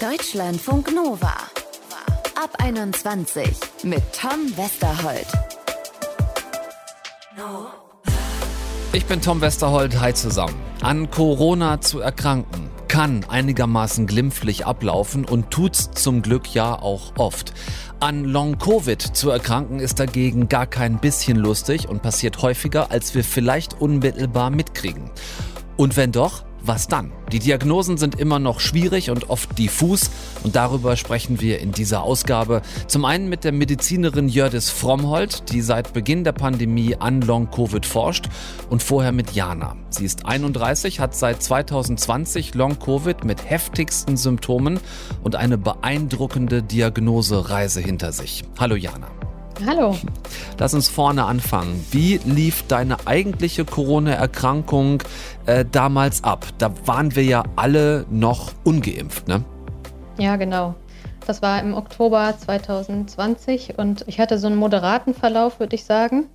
Deutschlandfunk Nova. Ab 21 mit Tom Westerholt. Ich bin Tom Westerholt, hi zusammen. An Corona zu erkranken kann einigermaßen glimpflich ablaufen und tut's zum Glück ja auch oft. An Long-Covid zu erkranken ist dagegen gar kein bisschen lustig und passiert häufiger, als wir vielleicht unmittelbar mitkriegen. Und wenn doch, was dann? Die Diagnosen sind immer noch schwierig und oft diffus und darüber sprechen wir in dieser Ausgabe. Zum einen mit der Medizinerin Jördis Frommhold, die seit Beginn der Pandemie an Long-Covid forscht und vorher mit Jana. Sie ist 31, hat seit 2020 Long-Covid mit heftigsten Symptomen und eine beeindruckende Diagnosereise hinter sich. Hallo Jana. Hallo. Lass uns vorne anfangen. Wie lief deine eigentliche Corona-Erkrankung äh, damals ab? Da waren wir ja alle noch ungeimpft, ne? Ja, genau. Das war im Oktober 2020 und ich hatte so einen moderaten Verlauf, würde ich sagen.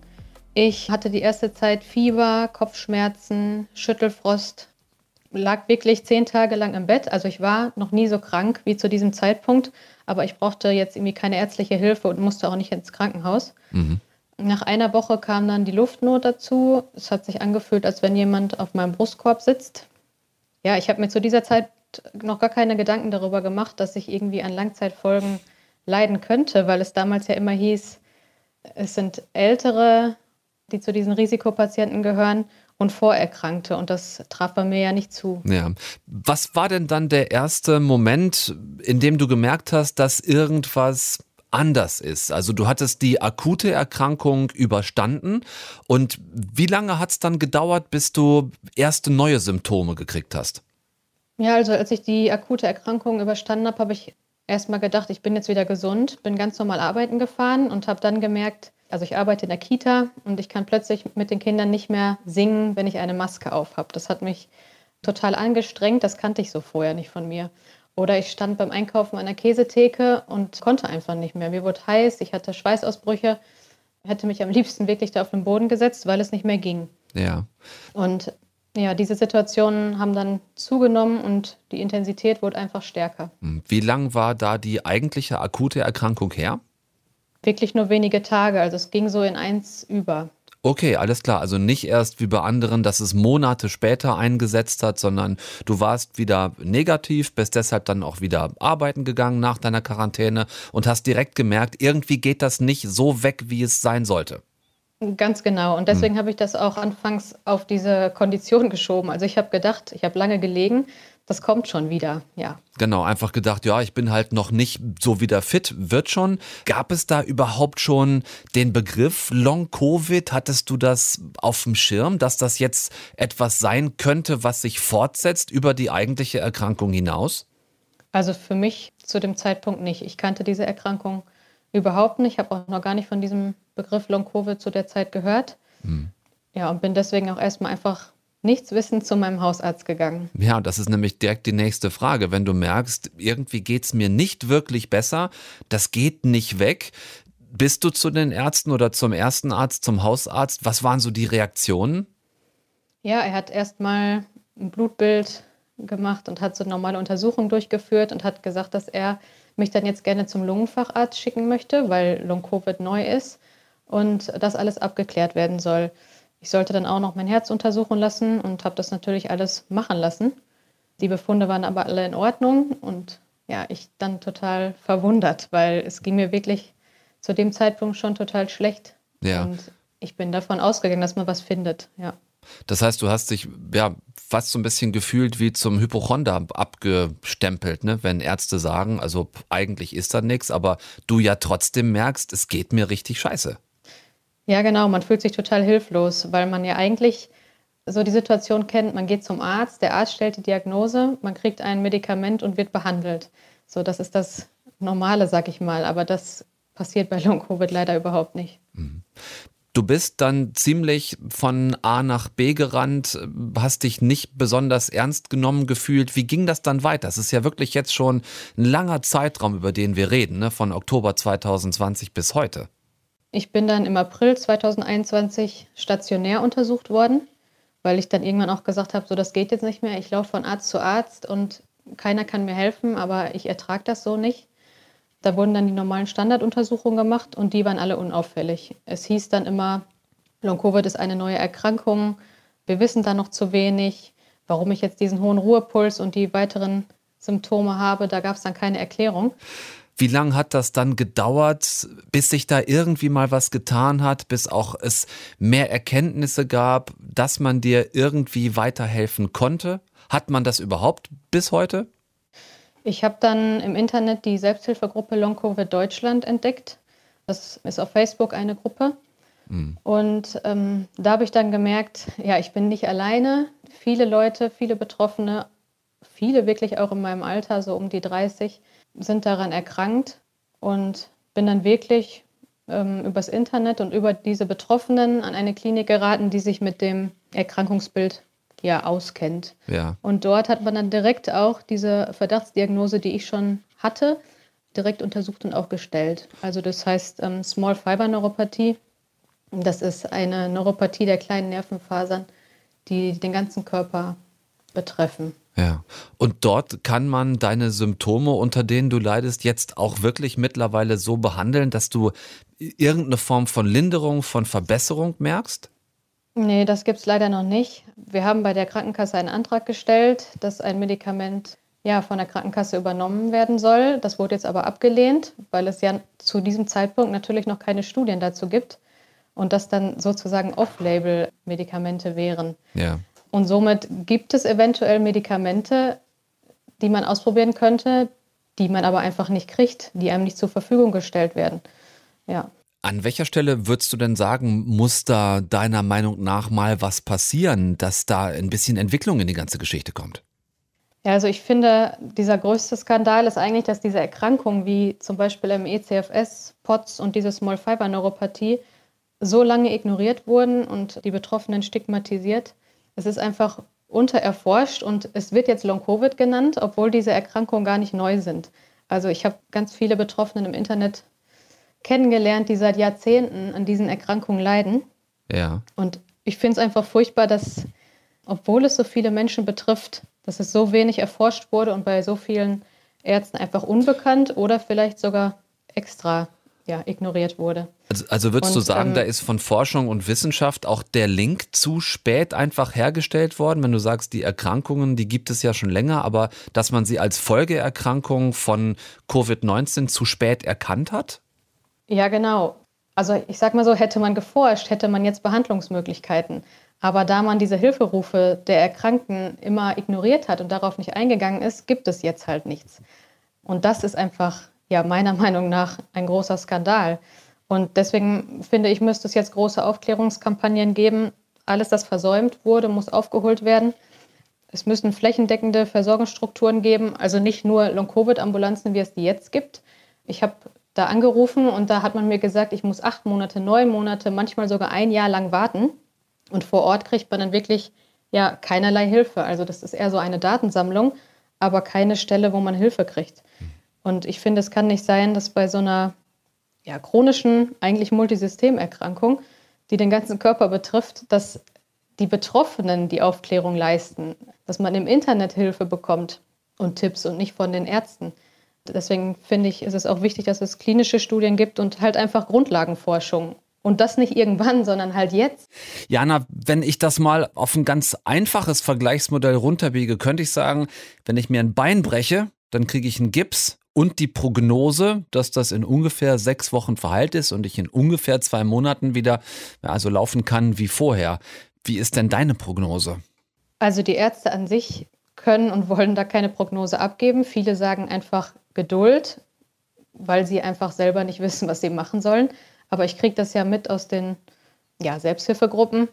Ich hatte die erste Zeit Fieber, Kopfschmerzen, Schüttelfrost, lag wirklich zehn Tage lang im Bett. Also ich war noch nie so krank wie zu diesem Zeitpunkt, aber ich brauchte jetzt irgendwie keine ärztliche Hilfe und musste auch nicht ins Krankenhaus. Mhm. Nach einer Woche kam dann die Luftnot dazu. Es hat sich angefühlt, als wenn jemand auf meinem Brustkorb sitzt. Ja, ich habe mir zu dieser Zeit noch gar keine Gedanken darüber gemacht, dass ich irgendwie an Langzeitfolgen leiden könnte, weil es damals ja immer hieß, es sind Ältere, die zu diesen Risikopatienten gehören und Vorerkrankte. Und das traf bei mir ja nicht zu. Ja. Was war denn dann der erste Moment, in dem du gemerkt hast, dass irgendwas anders ist. Also du hattest die akute Erkrankung überstanden und wie lange hat es dann gedauert, bis du erste neue Symptome gekriegt hast? Ja, also als ich die akute Erkrankung überstanden habe, habe ich erst mal gedacht, ich bin jetzt wieder gesund, bin ganz normal arbeiten gefahren und habe dann gemerkt, also ich arbeite in der Kita und ich kann plötzlich mit den Kindern nicht mehr singen, wenn ich eine Maske auf habe. Das hat mich total angestrengt, das kannte ich so vorher nicht von mir. Oder ich stand beim Einkaufen an der Käsetheke und konnte einfach nicht mehr. Mir wurde heiß, ich hatte Schweißausbrüche, hätte mich am liebsten wirklich da auf den Boden gesetzt, weil es nicht mehr ging. Ja. Und ja, diese Situationen haben dann zugenommen und die Intensität wurde einfach stärker. Hm. Wie lang war da die eigentliche akute Erkrankung her? Wirklich nur wenige Tage, also es ging so in eins über. Okay, alles klar. Also nicht erst wie bei anderen, dass es Monate später eingesetzt hat, sondern du warst wieder negativ, bist deshalb dann auch wieder arbeiten gegangen nach deiner Quarantäne und hast direkt gemerkt, irgendwie geht das nicht so weg, wie es sein sollte. Ganz genau. Und deswegen hm. habe ich das auch anfangs auf diese Kondition geschoben. Also ich habe gedacht, ich habe lange gelegen, das kommt schon wieder, ja. Genau, einfach gedacht, ja, ich bin halt noch nicht so wieder fit, wird schon. Gab es da überhaupt schon den Begriff Long-Covid? Hattest du das auf dem Schirm, dass das jetzt etwas sein könnte, was sich fortsetzt über die eigentliche Erkrankung hinaus? Also für mich zu dem Zeitpunkt nicht. Ich kannte diese Erkrankung überhaupt nicht, habe auch noch gar nicht von diesem Begriff Long-Covid zu der Zeit gehört. Hm. Ja, und bin deswegen auch erstmal einfach nichts wissend zu meinem Hausarzt gegangen. Ja, und das ist nämlich direkt die nächste Frage. Wenn du merkst, irgendwie geht es mir nicht wirklich besser, das geht nicht weg, bist du zu den Ärzten oder zum ersten Arzt, zum Hausarzt? Was waren so die Reaktionen? Ja, er hat erstmal ein Blutbild gemacht und hat so eine normale Untersuchung durchgeführt und hat gesagt, dass er mich dann jetzt gerne zum Lungenfacharzt schicken möchte, weil Long-Covid neu ist und das alles abgeklärt werden soll. Ich sollte dann auch noch mein Herz untersuchen lassen und habe das natürlich alles machen lassen. Die Befunde waren aber alle in Ordnung und ja, ich dann total verwundert, weil es ging mir wirklich zu dem Zeitpunkt schon total schlecht. Ja. Und ich bin davon ausgegangen, dass man was findet, ja. Das heißt, du hast dich ja fast so ein bisschen gefühlt wie zum Hypochonder abgestempelt, ne? wenn Ärzte sagen, also eigentlich ist da nichts, aber du ja trotzdem merkst, es geht mir richtig scheiße. Ja, genau. Man fühlt sich total hilflos, weil man ja eigentlich so die Situation kennt, man geht zum Arzt, der Arzt stellt die Diagnose, man kriegt ein Medikament und wird behandelt. So, das ist das Normale, sag ich mal. Aber das passiert bei Long-Covid leider überhaupt nicht. Mhm. Du bist dann ziemlich von A nach B gerannt, hast dich nicht besonders ernst genommen gefühlt. Wie ging das dann weiter? Es ist ja wirklich jetzt schon ein langer Zeitraum, über den wir reden, ne? von Oktober 2020 bis heute. Ich bin dann im April 2021 stationär untersucht worden, weil ich dann irgendwann auch gesagt habe, so das geht jetzt nicht mehr. Ich laufe von Arzt zu Arzt und keiner kann mir helfen, aber ich ertrage das so nicht. Da wurden dann die normalen Standarduntersuchungen gemacht und die waren alle unauffällig. Es hieß dann immer, Long-Covid ist eine neue Erkrankung, wir wissen da noch zu wenig. Warum ich jetzt diesen hohen Ruhepuls und die weiteren Symptome habe, da gab es dann keine Erklärung. Wie lange hat das dann gedauert, bis sich da irgendwie mal was getan hat, bis auch es mehr Erkenntnisse gab, dass man dir irgendwie weiterhelfen konnte? Hat man das überhaupt bis heute? Ich habe dann im Internet die Selbsthilfegruppe Long Covid Deutschland entdeckt. Das ist auf Facebook eine Gruppe. Mhm. Und ähm, da habe ich dann gemerkt, ja, ich bin nicht alleine. Viele Leute, viele Betroffene, viele wirklich auch in meinem Alter, so um die 30, sind daran erkrankt und bin dann wirklich ähm, übers Internet und über diese Betroffenen an eine Klinik geraten, die sich mit dem Erkrankungsbild ja auskennt. Ja. Und dort hat man dann direkt auch diese Verdachtsdiagnose, die ich schon hatte, direkt untersucht und auch gestellt. Also das heißt ähm, Small Fiber Neuropathie. Das ist eine Neuropathie der kleinen Nervenfasern, die den ganzen Körper betreffen. Ja. Und dort kann man deine Symptome, unter denen du leidest, jetzt auch wirklich mittlerweile so behandeln, dass du irgendeine Form von Linderung, von Verbesserung merkst? Nee, das gibt es leider noch nicht. Wir haben bei der Krankenkasse einen Antrag gestellt, dass ein Medikament ja, von der Krankenkasse übernommen werden soll. Das wurde jetzt aber abgelehnt, weil es ja zu diesem Zeitpunkt natürlich noch keine Studien dazu gibt und das dann sozusagen Off-Label-Medikamente wären. Ja. Und somit gibt es eventuell Medikamente, die man ausprobieren könnte, die man aber einfach nicht kriegt, die einem nicht zur Verfügung gestellt werden. Ja. An welcher Stelle würdest du denn sagen, muss da deiner Meinung nach mal was passieren, dass da ein bisschen Entwicklung in die ganze Geschichte kommt? Ja, also ich finde, dieser größte Skandal ist eigentlich, dass diese Erkrankungen wie zum Beispiel im ECFS, POTS und diese Small Fiber Neuropathie so lange ignoriert wurden und die Betroffenen stigmatisiert, es ist einfach untererforscht und es wird jetzt Long-Covid genannt, obwohl diese Erkrankungen gar nicht neu sind. Also ich habe ganz viele Betroffenen im Internet kennengelernt, die seit Jahrzehnten an diesen Erkrankungen leiden. Ja. Und ich finde es einfach furchtbar, dass, obwohl es so viele Menschen betrifft, dass es so wenig erforscht wurde und bei so vielen Ärzten einfach unbekannt oder vielleicht sogar extra ja, ignoriert wurde. Also, also würdest und, du sagen, ähm, da ist von Forschung und Wissenschaft auch der Link zu spät einfach hergestellt worden? Wenn du sagst, die Erkrankungen, die gibt es ja schon länger, aber dass man sie als Folgeerkrankung von Covid-19 zu spät erkannt hat? Ja, genau. Also ich sag mal so, hätte man geforscht, hätte man jetzt Behandlungsmöglichkeiten. Aber da man diese Hilferufe der Erkrankten immer ignoriert hat und darauf nicht eingegangen ist, gibt es jetzt halt nichts. Und das ist einfach ja meiner Meinung nach ein großer Skandal. Und deswegen finde ich, müsste es jetzt große Aufklärungskampagnen geben. Alles, das versäumt wurde, muss aufgeholt werden. Es müssen flächendeckende Versorgungsstrukturen geben, also nicht nur Long-Covid-Ambulanzen, wie es die jetzt gibt. Ich habe da angerufen und da hat man mir gesagt, ich muss acht Monate, neun Monate, manchmal sogar ein Jahr lang warten. Und vor Ort kriegt man dann wirklich ja keinerlei Hilfe. Also das ist eher so eine Datensammlung, aber keine Stelle, wo man Hilfe kriegt. Und ich finde, es kann nicht sein, dass bei so einer ja, chronischen, eigentlich Multisystemerkrankung, die den ganzen Körper betrifft, dass die Betroffenen die Aufklärung leisten, dass man im Internet Hilfe bekommt und Tipps und nicht von den Ärzten. Deswegen finde ich, ist es auch wichtig, dass es klinische Studien gibt und halt einfach Grundlagenforschung. Und das nicht irgendwann, sondern halt jetzt. Jana, wenn ich das mal auf ein ganz einfaches Vergleichsmodell runterbiege, könnte ich sagen, wenn ich mir ein Bein breche, dann kriege ich einen Gips und die Prognose, dass das in ungefähr sechs Wochen verheilt ist und ich in ungefähr zwei Monaten wieder also laufen kann wie vorher. Wie ist denn deine Prognose? Also die Ärzte an sich können und wollen da keine Prognose abgeben. Viele sagen einfach Geduld, weil sie einfach selber nicht wissen, was sie machen sollen. Aber ich kriege das ja mit aus den ja, Selbsthilfegruppen,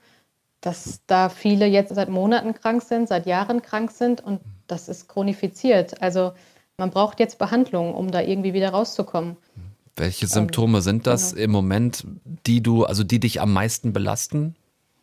dass da viele jetzt seit Monaten krank sind, seit Jahren krank sind und das ist chronifiziert. Also man braucht jetzt Behandlung, um da irgendwie wieder rauszukommen. Welche Symptome ähm, sind das genau. im Moment, die du, also die dich am meisten belasten?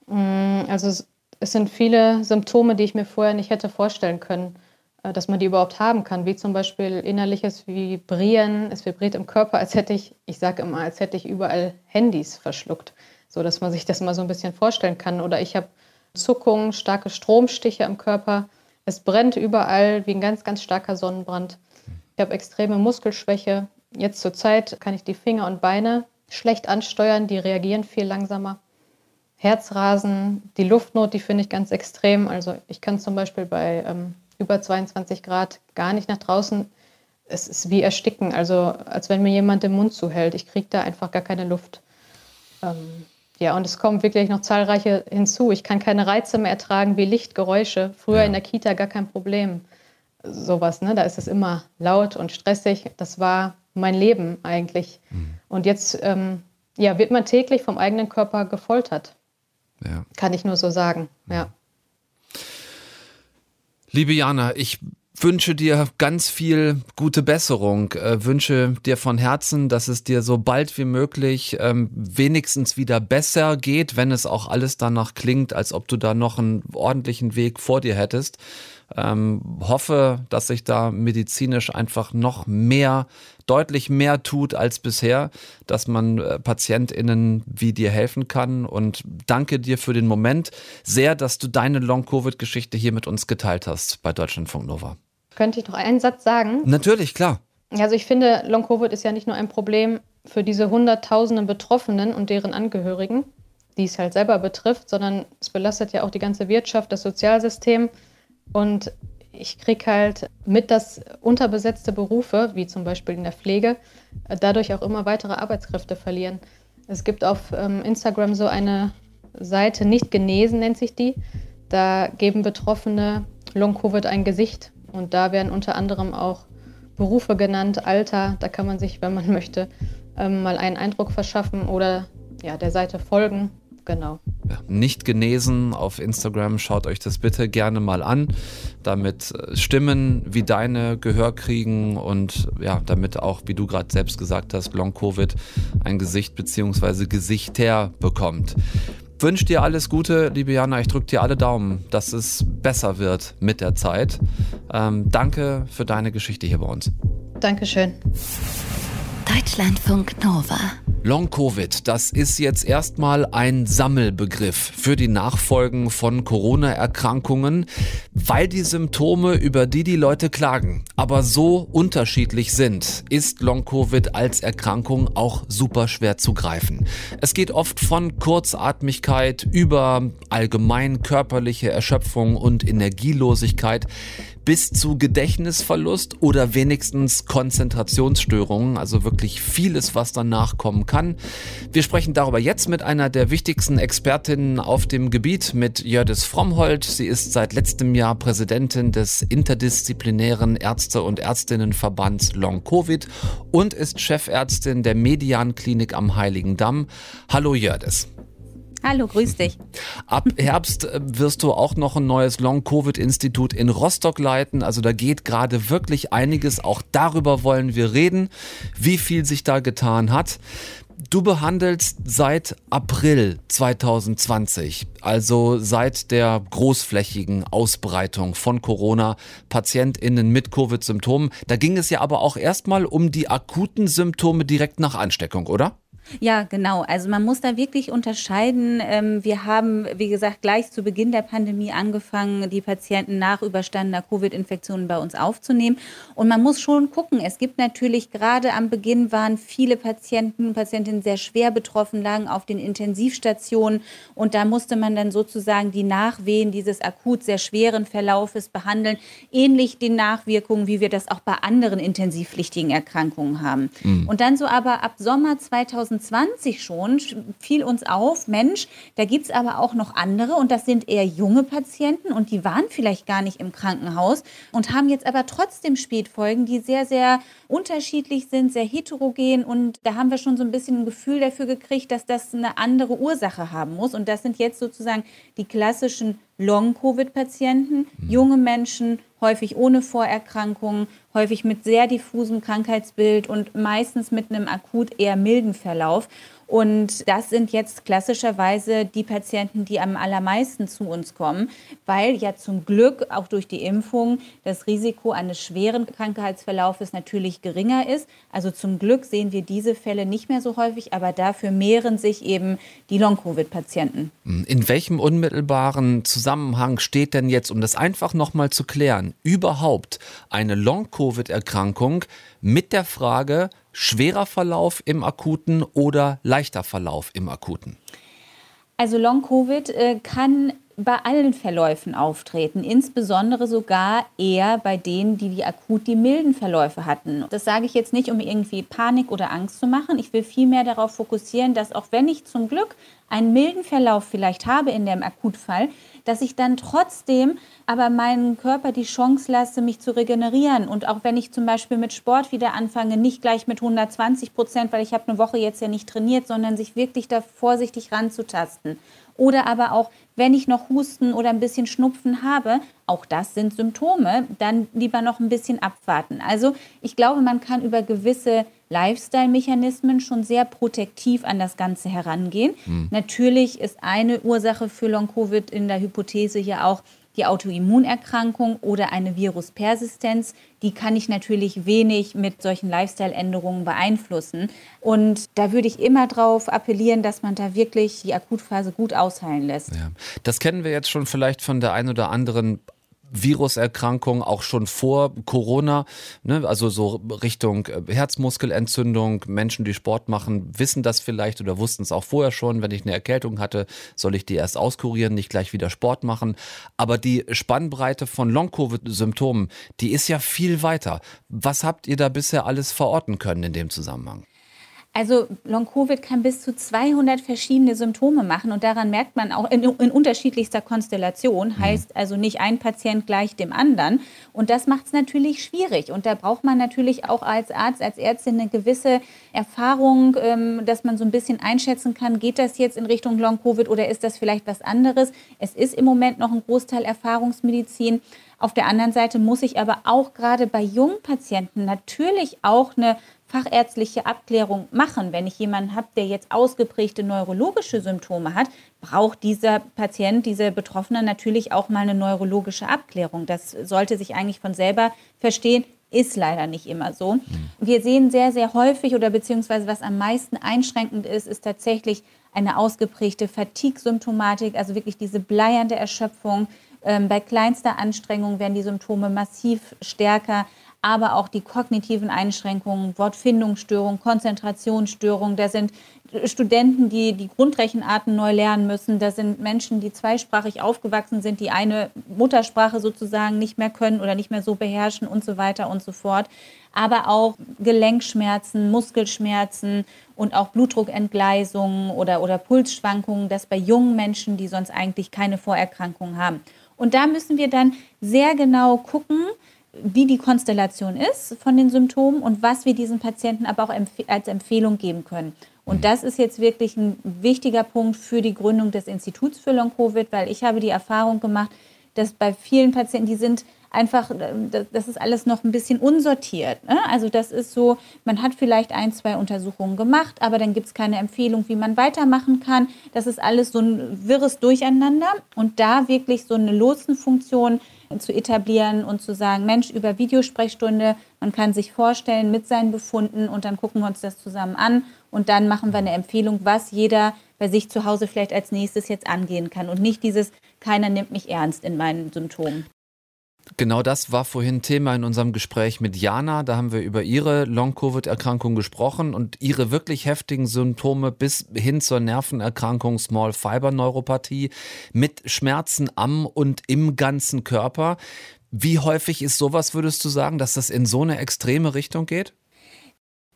Mm, also es, es sind viele Symptome, die ich mir vorher nicht hätte vorstellen können, äh, dass man die überhaupt haben kann, wie zum Beispiel innerliches Vibrieren, es vibriert im Körper, als hätte ich, ich sage immer, als hätte ich überall Handys verschluckt, so dass man sich das mal so ein bisschen vorstellen kann. Oder ich habe Zuckungen, starke Stromstiche im Körper, Es brennt überall wie ein ganz, ganz starker Sonnenbrand. Ich habe extreme Muskelschwäche. Jetzt zur Zeit kann ich die Finger und Beine schlecht ansteuern, die reagieren viel langsamer. Herzrasen, die Luftnot, die finde ich ganz extrem. Also ich kann zum Beispiel bei ähm, über 22 Grad gar nicht nach draußen. Es ist wie ersticken, also als wenn mir jemand den Mund zuhält. Ich kriege da einfach gar keine Luft. Ähm, ja, und es kommen wirklich noch zahlreiche hinzu. Ich kann keine Reize mehr ertragen wie Lichtgeräusche. Früher ja. in der Kita gar kein Problem. Sowas, ne? Da ist es immer laut und stressig. Das war mein Leben eigentlich. Mhm. Und jetzt ähm, ja, wird man täglich vom eigenen Körper gefoltert. Ja. Kann ich nur so sagen, mhm. ja. Liebe Jana, ich wünsche dir ganz viel gute Besserung, äh, wünsche dir von Herzen, dass es dir so bald wie möglich ähm, wenigstens wieder besser geht, wenn es auch alles danach klingt, als ob du da noch einen ordentlichen Weg vor dir hättest. Ähm, hoffe, dass sich da medizinisch einfach noch mehr, deutlich mehr tut als bisher, dass man äh, PatientInnen wie dir helfen kann. Und danke dir für den Moment sehr, dass du deine Long-Covid-Geschichte hier mit uns geteilt hast bei Deutschlandfunk Nova. Könnte ich noch einen Satz sagen? Natürlich, klar. Also ich finde, Long-Covid ist ja nicht nur ein Problem für diese hunderttausenden Betroffenen und deren Angehörigen, die es halt selber betrifft, sondern es belastet ja auch die ganze Wirtschaft, das Sozialsystem. Und ich kriege halt mit, dass unterbesetzte Berufe, wie zum Beispiel in der Pflege, dadurch auch immer weitere Arbeitskräfte verlieren. Es gibt auf ähm, Instagram so eine Seite, nicht genesen nennt sich die. Da geben Betroffene Long-Covid ein Gesicht und da werden unter anderem auch Berufe genannt, Alter. Da kann man sich, wenn man möchte, ähm, mal einen Eindruck verschaffen oder ja, der Seite folgen. Genau. Nicht genesen auf Instagram, schaut euch das bitte gerne mal an, damit äh, Stimmen wie deine Gehör kriegen und ja, damit auch, wie du gerade selbst gesagt hast, Long Covid ein Gesicht bzw. Gesichter bekommt wünsche dir alles Gute, liebe Jana. Ich drücke dir alle Daumen, dass es besser wird mit der Zeit. Ähm, danke für deine Geschichte hier bei uns. Dankeschön. Deutschlandfunk Nova. Long Covid, das ist jetzt erstmal ein Sammelbegriff für die Nachfolgen von Corona-Erkrankungen, weil die Symptome, über die die Leute klagen, aber so unterschiedlich sind, ist Long Covid als Erkrankung auch super schwer zu greifen. Es geht oft von Kurzatmigkeit über allgemein körperliche Erschöpfung und Energielosigkeit bis zu Gedächtnisverlust oder wenigstens Konzentrationsstörungen, also wirklich vieles, was danach kommen kann. Wir sprechen darüber jetzt mit einer der wichtigsten Expertinnen auf dem Gebiet, mit Jördis Frommhold. Sie ist seit letztem Jahr Präsidentin des interdisziplinären Ärzte- und Ärztinnenverbands Long Covid und ist Chefärztin der Median Klinik am Heiligen Damm. Hallo Jördis. Hallo, grüß dich. Ab Herbst äh, wirst du auch noch ein neues Long-Covid-Institut in Rostock leiten. Also da geht gerade wirklich einiges. Auch darüber wollen wir reden, wie viel sich da getan hat. Du behandelst seit April 2020, also seit der großflächigen Ausbreitung von Corona, PatientInnen mit Covid-Symptomen. Da ging es ja aber auch erstmal um die akuten Symptome direkt nach Ansteckung, oder? Ja, genau. Also man muss da wirklich unterscheiden. Ähm, wir haben, wie gesagt, gleich zu Beginn der Pandemie angefangen, die Patienten nach überstandener Covid-Infektion bei uns aufzunehmen. Und man muss schon gucken. Es gibt natürlich gerade am Beginn waren viele Patienten, Patientinnen sehr schwer betroffen, lagen auf den Intensivstationen. Und da musste man dann sozusagen die Nachwehen dieses akut sehr schweren Verlaufes behandeln. Ähnlich den Nachwirkungen, wie wir das auch bei anderen intensivpflichtigen Erkrankungen haben. Mhm. Und dann so aber ab Sommer 2020 2020 schon fiel uns auf, Mensch, da gibt es aber auch noch andere und das sind eher junge Patienten und die waren vielleicht gar nicht im Krankenhaus und haben jetzt aber trotzdem Spätfolgen, die sehr, sehr unterschiedlich sind, sehr heterogen und da haben wir schon so ein bisschen ein Gefühl dafür gekriegt, dass das eine andere Ursache haben muss und das sind jetzt sozusagen die klassischen Long-Covid-Patienten, mhm. junge Menschen, häufig ohne Vorerkrankungen, häufig mit sehr diffusem Krankheitsbild und meistens mit einem akut eher milden Verlauf. Und das sind jetzt klassischerweise die Patienten, die am allermeisten zu uns kommen, weil ja zum Glück auch durch die Impfung das Risiko eines schweren Krankheitsverlaufes natürlich geringer ist. Also zum Glück sehen wir diese Fälle nicht mehr so häufig, aber dafür mehren sich eben die Long-Covid-Patienten. In welchem unmittelbaren Zusammenhang steht denn jetzt, um das einfach nochmal zu klären, überhaupt eine Long-Covid-Erkrankung mit der Frage, schwerer Verlauf im akuten oder leichter Verlauf im akuten? Also Long-Covid äh, kann bei allen Verläufen auftreten, insbesondere sogar eher bei denen, die die akut die milden Verläufe hatten. Das sage ich jetzt nicht, um irgendwie Panik oder Angst zu machen. Ich will vielmehr darauf fokussieren, dass auch wenn ich zum Glück einen milden Verlauf vielleicht habe in dem Akutfall, dass ich dann trotzdem aber meinen Körper die Chance lasse, mich zu regenerieren. Und auch wenn ich zum Beispiel mit Sport wieder anfange, nicht gleich mit 120 Prozent, weil ich habe eine Woche jetzt ja nicht trainiert, sondern sich wirklich da vorsichtig ranzutasten. Oder aber auch, wenn ich noch Husten oder ein bisschen Schnupfen habe, auch das sind Symptome, dann lieber noch ein bisschen abwarten. Also ich glaube, man kann über gewisse Lifestyle-Mechanismen schon sehr protektiv an das Ganze herangehen. Hm. Natürlich ist eine Ursache für Long-Covid in der Hypothese hier auch die Autoimmunerkrankung oder eine Viruspersistenz, die kann ich natürlich wenig mit solchen Lifestyle-Änderungen beeinflussen. Und da würde ich immer darauf appellieren, dass man da wirklich die Akutphase gut ausheilen lässt. Ja. Das kennen wir jetzt schon vielleicht von der einen oder anderen Viruserkrankung auch schon vor Corona, ne? also so Richtung äh, Herzmuskelentzündung. Menschen, die Sport machen, wissen das vielleicht oder wussten es auch vorher schon. Wenn ich eine Erkältung hatte, soll ich die erst auskurieren, nicht gleich wieder Sport machen. Aber die Spannbreite von Long-Covid-Symptomen, die ist ja viel weiter. Was habt ihr da bisher alles verorten können in dem Zusammenhang? Also Long-Covid kann bis zu 200 verschiedene Symptome machen und daran merkt man auch in, in unterschiedlichster Konstellation, mhm. heißt also nicht ein Patient gleich dem anderen. Und das macht es natürlich schwierig. Und da braucht man natürlich auch als Arzt, als Ärztin eine gewisse Erfahrung, ähm, dass man so ein bisschen einschätzen kann, geht das jetzt in Richtung Long-Covid oder ist das vielleicht was anderes? Es ist im Moment noch ein Großteil Erfahrungsmedizin. Auf der anderen Seite muss ich aber auch gerade bei jungen Patienten natürlich auch eine fachärztliche Abklärung machen. Wenn ich jemanden habe, der jetzt ausgeprägte neurologische Symptome hat, braucht dieser Patient, dieser Betroffene natürlich auch mal eine neurologische Abklärung. Das sollte sich eigentlich von selber verstehen, ist leider nicht immer so. Wir sehen sehr, sehr häufig oder beziehungsweise was am meisten einschränkend ist, ist tatsächlich eine ausgeprägte Fatigue-Symptomatik, also wirklich diese bleiernde Erschöpfung. Ähm, bei kleinster Anstrengung werden die Symptome massiv stärker aber auch die kognitiven Einschränkungen, Wortfindungsstörungen, Konzentrationsstörungen. Da sind Studenten, die die Grundrechenarten neu lernen müssen. Da sind Menschen, die zweisprachig aufgewachsen sind, die eine Muttersprache sozusagen nicht mehr können oder nicht mehr so beherrschen und so weiter und so fort. Aber auch Gelenkschmerzen, Muskelschmerzen und auch Blutdruckentgleisungen oder, oder Pulsschwankungen, das bei jungen Menschen, die sonst eigentlich keine Vorerkrankungen haben. Und da müssen wir dann sehr genau gucken, wie die Konstellation ist von den Symptomen und was wir diesen Patienten aber auch als Empfehlung geben können. Und das ist jetzt wirklich ein wichtiger Punkt für die Gründung des Instituts für Long-Covid, weil ich habe die Erfahrung gemacht, dass bei vielen Patienten, die sind einfach, das ist alles noch ein bisschen unsortiert. Ne? Also das ist so, man hat vielleicht ein, zwei Untersuchungen gemacht, aber dann gibt es keine Empfehlung, wie man weitermachen kann. Das ist alles so ein wirres Durcheinander und da wirklich so eine Lotsenfunktion zu etablieren und zu sagen, Mensch, über Videosprechstunde, man kann sich vorstellen mit seinen Befunden und dann gucken wir uns das zusammen an und dann machen wir eine Empfehlung, was jeder bei sich zu Hause vielleicht als nächstes jetzt angehen kann und nicht dieses, keiner nimmt mich ernst in meinen Symptomen. Genau das war vorhin Thema in unserem Gespräch mit Jana. Da haben wir über ihre Long-Covid-Erkrankung gesprochen und ihre wirklich heftigen Symptome bis hin zur Nervenerkrankung Small Fiber Neuropathie mit Schmerzen am und im ganzen Körper. Wie häufig ist sowas, würdest du sagen, dass das in so eine extreme Richtung geht?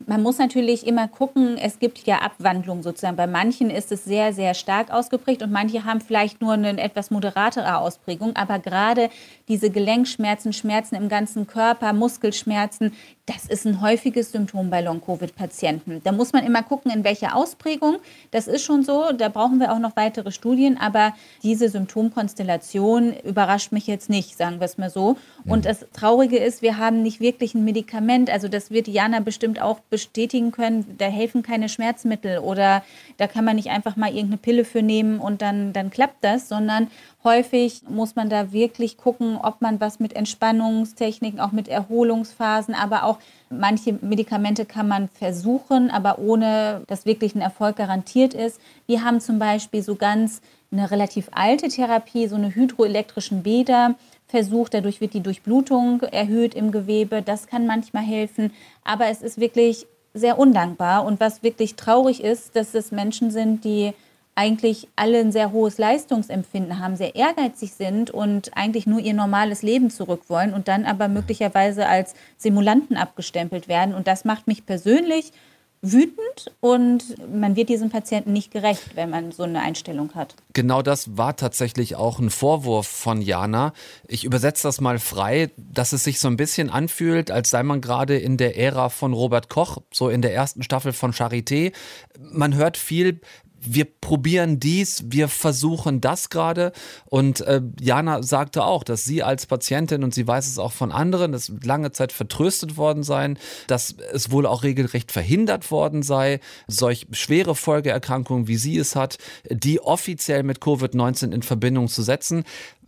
Man muss natürlich immer gucken, es gibt ja Abwandlungen sozusagen. Bei manchen ist es sehr, sehr stark ausgeprägt und manche haben vielleicht nur eine etwas moderatere Ausprägung. Aber gerade diese Gelenkschmerzen, Schmerzen im ganzen Körper, Muskelschmerzen, das ist ein häufiges Symptom bei Long-Covid-Patienten. Da muss man immer gucken, in welcher Ausprägung. Das ist schon so, da brauchen wir auch noch weitere Studien, aber diese Symptomkonstellation überrascht mich jetzt nicht, sagen wir es mal so. Und das Traurige ist, wir haben nicht wirklich ein Medikament. Also das wird Jana bestimmt auch bestätigen können. Da helfen keine Schmerzmittel oder da kann man nicht einfach mal irgendeine Pille für nehmen und dann, dann klappt das, sondern häufig muss man da wirklich gucken, ob man was mit Entspannungstechniken, auch mit Erholungsphasen, aber auch manche Medikamente kann man versuchen, aber ohne dass wirklich ein Erfolg garantiert ist. Wir haben zum Beispiel so ganz eine relativ alte Therapie, so eine hydroelektrischen Bäder versucht. Dadurch wird die Durchblutung erhöht im Gewebe. Das kann manchmal helfen. Aber es ist wirklich sehr undankbar. Und was wirklich traurig ist, dass es Menschen sind, die eigentlich alle ein sehr hohes Leistungsempfinden haben, sehr ehrgeizig sind und eigentlich nur ihr normales Leben zurück wollen und dann aber möglicherweise als Simulanten abgestempelt werden. Und das macht mich persönlich wütend und man wird diesen Patienten nicht gerecht, wenn man so eine Einstellung hat. Genau das war tatsächlich auch ein Vorwurf von Jana. Ich übersetze das mal frei, dass es sich so ein bisschen anfühlt, als sei man gerade in der Ära von Robert Koch, so in der ersten Staffel von Charité. Man hört viel, wir probieren dies, wir versuchen das gerade. Und äh, Jana sagte auch, dass sie als Patientin, und sie weiß es auch von anderen, dass lange Zeit vertröstet worden sein, dass es wohl auch regelrecht verhindert worden sei, solch schwere Folgeerkrankungen, wie sie es hat, die offiziell mit Covid-19 in Verbindung zu setzen.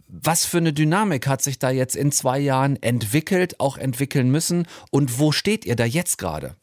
Was für eine Dynamik hat sich da jetzt in zwei Jahren entwickelt, auch entwickeln müssen? Und wo steht ihr da jetzt gerade?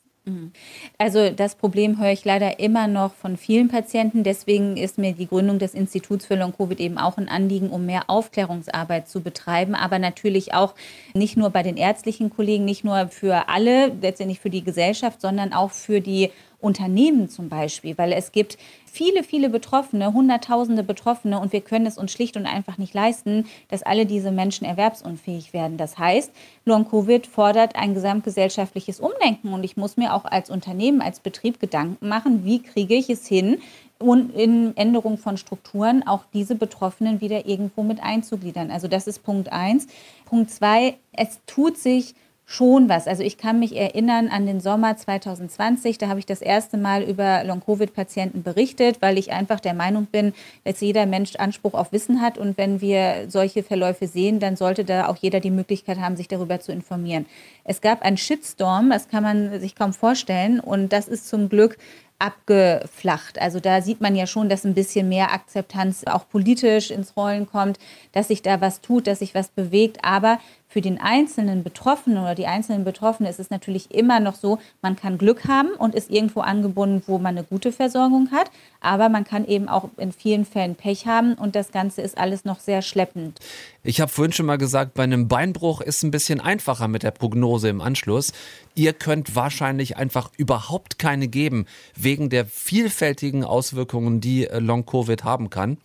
Also das Problem höre ich leider immer noch von vielen Patienten. Deswegen ist mir die Gründung des Instituts für Long-Covid eben auch ein Anliegen, um mehr Aufklärungsarbeit zu betreiben. Aber natürlich auch nicht nur bei den ärztlichen Kollegen, nicht nur für alle, letztendlich für die Gesellschaft, sondern auch für die Unternehmen zum Beispiel, weil es gibt viele, viele Betroffene, Hunderttausende Betroffene und wir können es uns schlicht und einfach nicht leisten, dass alle diese Menschen erwerbsunfähig werden. Das heißt, Long-Covid fordert ein gesamtgesellschaftliches Umdenken und ich muss mir auch als Unternehmen, als Betrieb Gedanken machen, wie kriege ich es hin, und in Änderung von Strukturen auch diese Betroffenen wieder irgendwo mit einzugliedern. Also das ist Punkt eins. Punkt zwei, es tut sich schon was. Also ich kann mich erinnern an den Sommer 2020, da habe ich das erste Mal über Long-Covid-Patienten berichtet, weil ich einfach der Meinung bin, dass jeder Mensch Anspruch auf Wissen hat und wenn wir solche Verläufe sehen, dann sollte da auch jeder die Möglichkeit haben, sich darüber zu informieren. Es gab einen Shitstorm, das kann man sich kaum vorstellen und das ist zum Glück abgeflacht. Also da sieht man ja schon, dass ein bisschen mehr Akzeptanz auch politisch ins Rollen kommt, dass sich da was tut, dass sich was bewegt. Aber für den einzelnen Betroffenen oder die einzelnen Betroffenen ist es natürlich immer noch so, man kann Glück haben und ist irgendwo angebunden, wo man eine gute Versorgung hat, aber man kann eben auch in vielen Fällen Pech haben und das Ganze ist alles noch sehr schleppend. Ich habe vorhin schon mal gesagt, bei einem Beinbruch ist es ein bisschen einfacher mit der Prognose im Anschluss. Ihr könnt wahrscheinlich einfach überhaupt keine geben, wegen der vielfältigen Auswirkungen, die äh, Long-Covid haben kann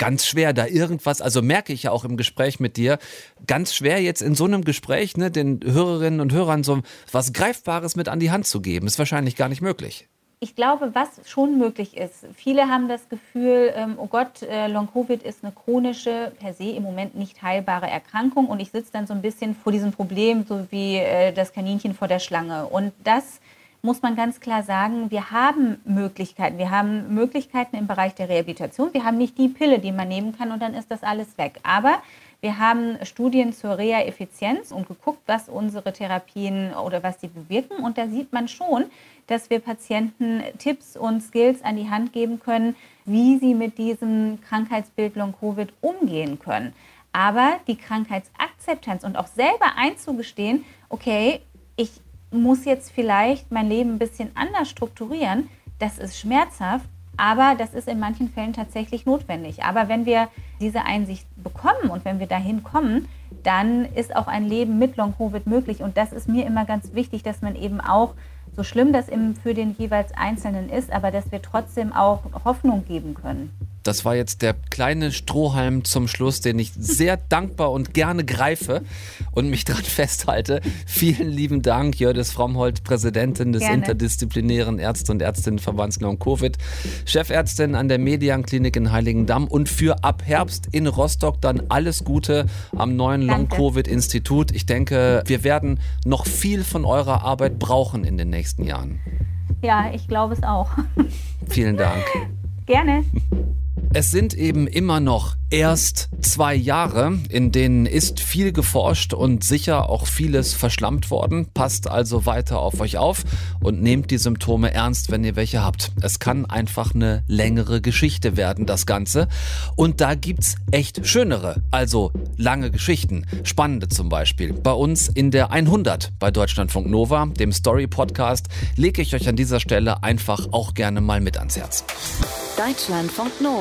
ganz schwer, da irgendwas, also merke ich ja auch im Gespräch mit dir, ganz schwer jetzt in so einem Gespräch ne, den Hörerinnen und Hörern so was Greifbares mit an die Hand zu geben. Ist wahrscheinlich gar nicht möglich. Ich glaube, was schon möglich ist, viele haben das Gefühl, ähm, oh Gott, äh, Long-Covid ist eine chronische, per se im Moment nicht heilbare Erkrankung und ich sitze dann so ein bisschen vor diesem Problem, so wie äh, das Kaninchen vor der Schlange. Und das muss man ganz klar sagen, wir haben Möglichkeiten. Wir haben Möglichkeiten im Bereich der Rehabilitation. Wir haben nicht die Pille, die man nehmen kann und dann ist das alles weg. Aber wir haben Studien zur Reha-Effizienz und geguckt, was unsere Therapien oder was sie bewirken. Und da sieht man schon, dass wir Patienten Tipps und Skills an die Hand geben können, wie sie mit diesem Krankheitsbild Long-Covid umgehen können. Aber die Krankheitsakzeptanz und auch selber einzugestehen, okay, ich muss jetzt vielleicht mein Leben ein bisschen anders strukturieren. Das ist schmerzhaft, aber das ist in manchen Fällen tatsächlich notwendig. Aber wenn wir diese Einsicht bekommen und wenn wir dahin kommen, dann ist auch ein Leben mit Long-Covid möglich. Und das ist mir immer ganz wichtig, dass man eben auch, so schlimm das eben für den jeweils Einzelnen ist, aber dass wir trotzdem auch Hoffnung geben können. Das war jetzt der kleine Strohhalm zum Schluss, den ich sehr dankbar und gerne greife und mich dran festhalte. Vielen lieben Dank, Jördis Frommholt, Präsidentin des gerne. interdisziplinären Ärzte- und Ärztinnenverbands Long-Covid, Chefärztin an der Medianklinik in Heiligendamm und für ab Herbst in Rostock dann alles Gute am neuen Long-Covid-Institut. Ich denke, wir werden noch viel von eurer Arbeit brauchen in den nächsten Jahren. Ja, ich glaube es auch. Vielen Dank. Gerne. Es sind eben immer noch erst zwei Jahre, in denen ist viel geforscht und sicher auch vieles verschlammt worden. Passt also weiter auf euch auf und nehmt die Symptome ernst, wenn ihr welche habt. Es kann einfach eine längere Geschichte werden, das Ganze. Und da gibt's echt schönere, also lange Geschichten. Spannende zum Beispiel. Bei uns in der 100 bei Deutschlandfunk Nova, dem Story Podcast, lege ich euch an dieser Stelle einfach auch gerne mal mit ans Herz. Deutschlandfunk